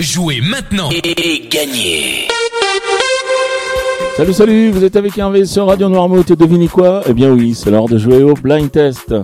Jouez maintenant et gagnez Salut, salut, vous êtes avec Hervé sur Radio Noirmouth et devinez quoi? Eh bien oui, c'est l'heure de jouer au Blind Test.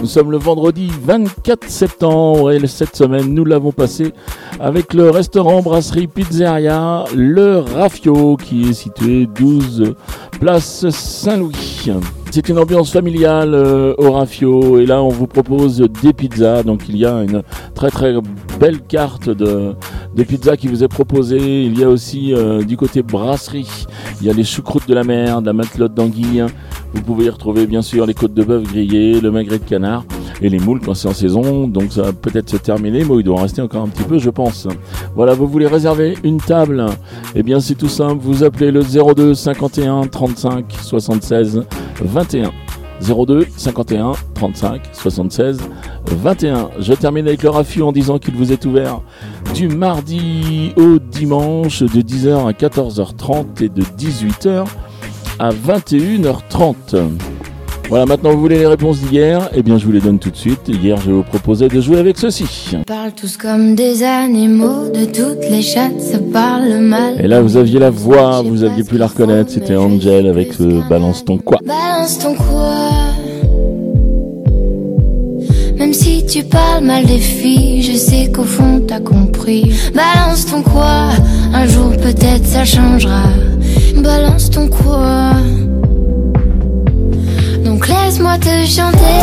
Nous sommes le vendredi 24 septembre et cette semaine nous l'avons passé avec le restaurant Brasserie Pizzeria Le Rafio qui est situé 12 place Saint-Louis. C'est une ambiance familiale euh, au Rafio et là on vous propose des pizzas. Donc il y a une très très belle carte de, de pizzas qui vous est proposée. Il y a aussi euh, du côté brasserie, il y a les choucroutes de la mer, de la matelote d'anguille. Vous pouvez y retrouver bien sûr les côtes de bœuf grillées, le magret de canard et les moules quand c'est en saison. Donc ça va peut-être se terminer, mais il doit en rester encore un petit peu, je pense. Voilà, vous voulez réserver une table? Eh bien c'est tout simple, vous appelez le 02 51 35 76 21. 02 51 35 76 21. Je termine avec le Rafu en disant qu'il vous est ouvert du mardi au dimanche de 10h à 14h30 et de 18h à 21h30. Voilà, maintenant vous voulez les réponses d'hier? Eh bien, je vous les donne tout de suite. Hier, je vous proposais de jouer avec ceci. On parle tous comme des animaux, de toutes les chattes, ça parle mal. Et là, vous aviez la voix, vous aviez pu la reconnaître. C'était Angel avec ce Balance ton quoi. Balance ton quoi tu parles mal des filles, je sais qu'au fond t'as compris. Balance ton quoi Un jour peut-être ça changera. Balance ton quoi Donc laisse-moi te chanter.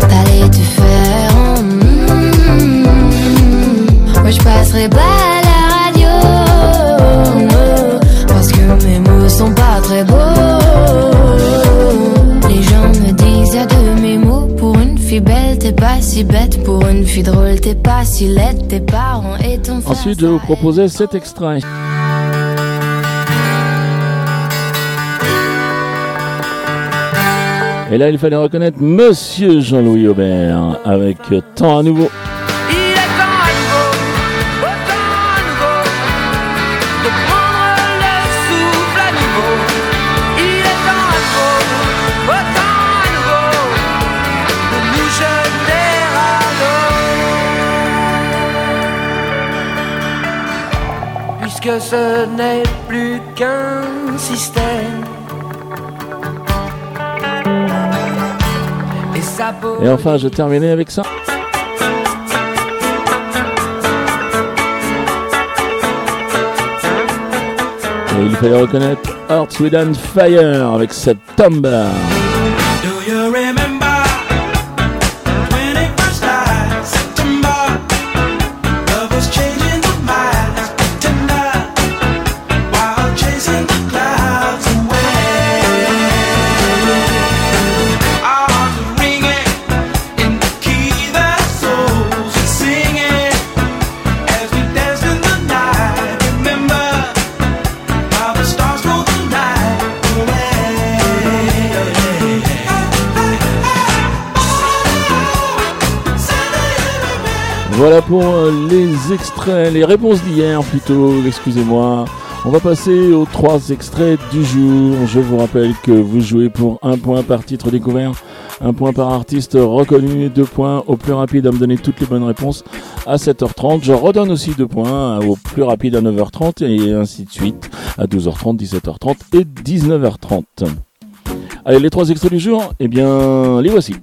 T'allais te faire. mm, Moi je passerai pas si bête. Pour une fille drôle, t'es pas si laide. Tes parents et ton frère. Ensuite, je vais vous proposer cet extrait. Et là, il fallait reconnaître Monsieur Jean-Louis Aubert avec Temps à nouveau. Puisque ce n'est plus qu'un système. Et ça peut Et enfin, je terminais avec ça. Et il fallait reconnaître Earth, Wind Fire avec cette tombe. Do you remember Voilà pour euh, les extraits, les réponses d'hier plutôt, excusez-moi. On va passer aux trois extraits du jour. Je vous rappelle que vous jouez pour un point par titre découvert, un point par artiste reconnu, deux points au plus rapide à me donner toutes les bonnes réponses à 7h30. Je redonne aussi deux points au plus rapide à 9h30 et ainsi de suite à 12h30, 17h30 et 19h30. Allez, les trois extraits du jour, eh bien, les voici.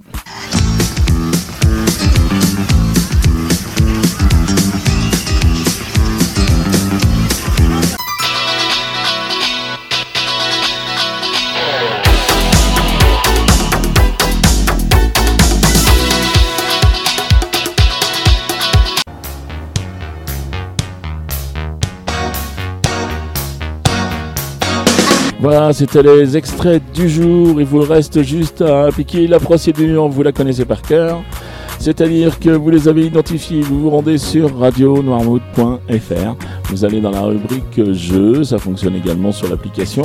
Voilà, c'était les extraits du jour. Il vous reste juste à appliquer la procédure, vous la connaissez par cœur. C'est-à-dire que vous les avez identifiés, vous vous rendez sur radionoirmouth.fr. Vous allez dans la rubrique jeux, ça fonctionne également sur l'application.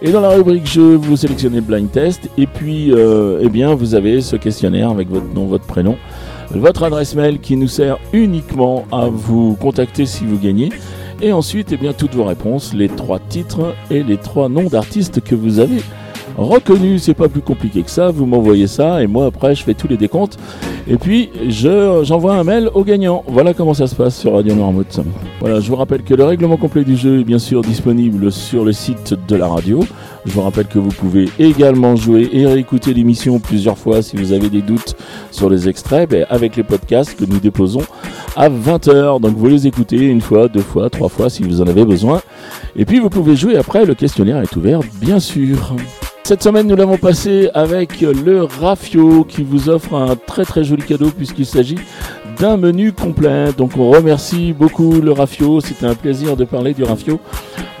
Et dans la rubrique jeux, vous sélectionnez blind test. Et puis, euh, eh bien, vous avez ce questionnaire avec votre nom, votre prénom, votre adresse mail qui nous sert uniquement à vous contacter si vous gagnez. Et ensuite, eh bien, toutes vos réponses, les trois titres et les trois noms d'artistes que vous avez reconnus. C'est pas plus compliqué que ça. Vous m'envoyez ça et moi après, je fais tous les décomptes Et puis, je, j'envoie un mail au gagnant. Voilà comment ça se passe sur Radio Noirmouth. Voilà, je vous rappelle que le règlement complet du jeu est bien sûr disponible sur le site de la radio. Je vous rappelle que vous pouvez également jouer et réécouter l'émission plusieurs fois si vous avez des doutes sur les extraits ben, avec les podcasts que nous déposons à 20h. Donc vous les écoutez une fois, deux fois, trois fois si vous en avez besoin. Et puis vous pouvez jouer après, le questionnaire est ouvert bien sûr. Cette semaine, nous l'avons passé avec le Rafio qui vous offre un très très joli cadeau puisqu'il s'agit d'un menu complet. Donc on remercie beaucoup le Rafio. C'était un plaisir de parler du Rafio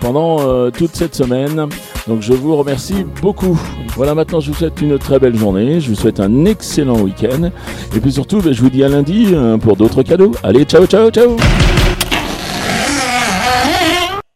pendant euh, toute cette semaine. Donc je vous remercie beaucoup. Voilà, maintenant je vous souhaite une très belle journée. Je vous souhaite un excellent week-end. Et puis surtout, ben, je vous dis à lundi euh, pour d'autres cadeaux. Allez, ciao, ciao, ciao